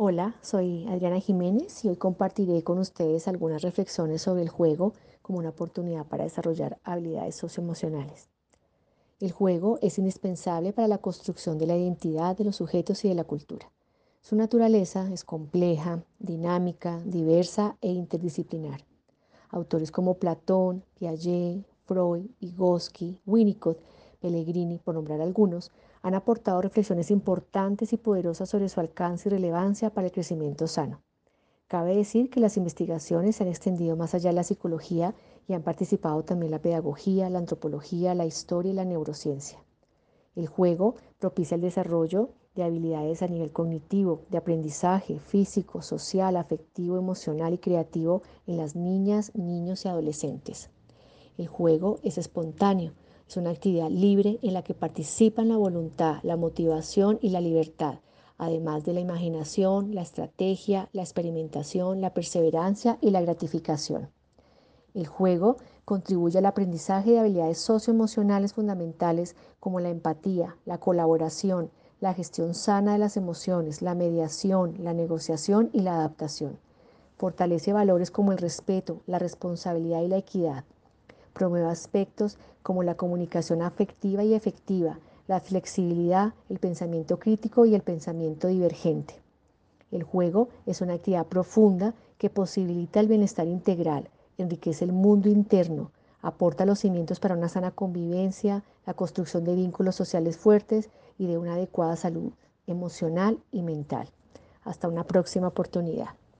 Hola, soy Adriana Jiménez y hoy compartiré con ustedes algunas reflexiones sobre el juego como una oportunidad para desarrollar habilidades socioemocionales. El juego es indispensable para la construcción de la identidad de los sujetos y de la cultura. Su naturaleza es compleja, dinámica, diversa e interdisciplinar. Autores como Platón, Piaget, Freud, Vygotsky, Winnicott, Pellegrini, por nombrar algunos, han aportado reflexiones importantes y poderosas sobre su alcance y relevancia para el crecimiento sano. Cabe decir que las investigaciones se han extendido más allá de la psicología y han participado también la pedagogía, la antropología, la historia y la neurociencia. El juego propicia el desarrollo de habilidades a nivel cognitivo, de aprendizaje físico, social, afectivo, emocional y creativo en las niñas, niños y adolescentes. El juego es espontáneo, es una actividad libre en la que participan la voluntad, la motivación y la libertad, además de la imaginación, la estrategia, la experimentación, la perseverancia y la gratificación. El juego contribuye al aprendizaje de habilidades socioemocionales fundamentales como la empatía, la colaboración, la gestión sana de las emociones, la mediación, la negociación y la adaptación. Fortalece valores como el respeto, la responsabilidad y la equidad. Promueve aspectos como la comunicación afectiva y efectiva, la flexibilidad, el pensamiento crítico y el pensamiento divergente. El juego es una actividad profunda que posibilita el bienestar integral, enriquece el mundo interno, aporta los cimientos para una sana convivencia, la construcción de vínculos sociales fuertes y de una adecuada salud emocional y mental. Hasta una próxima oportunidad.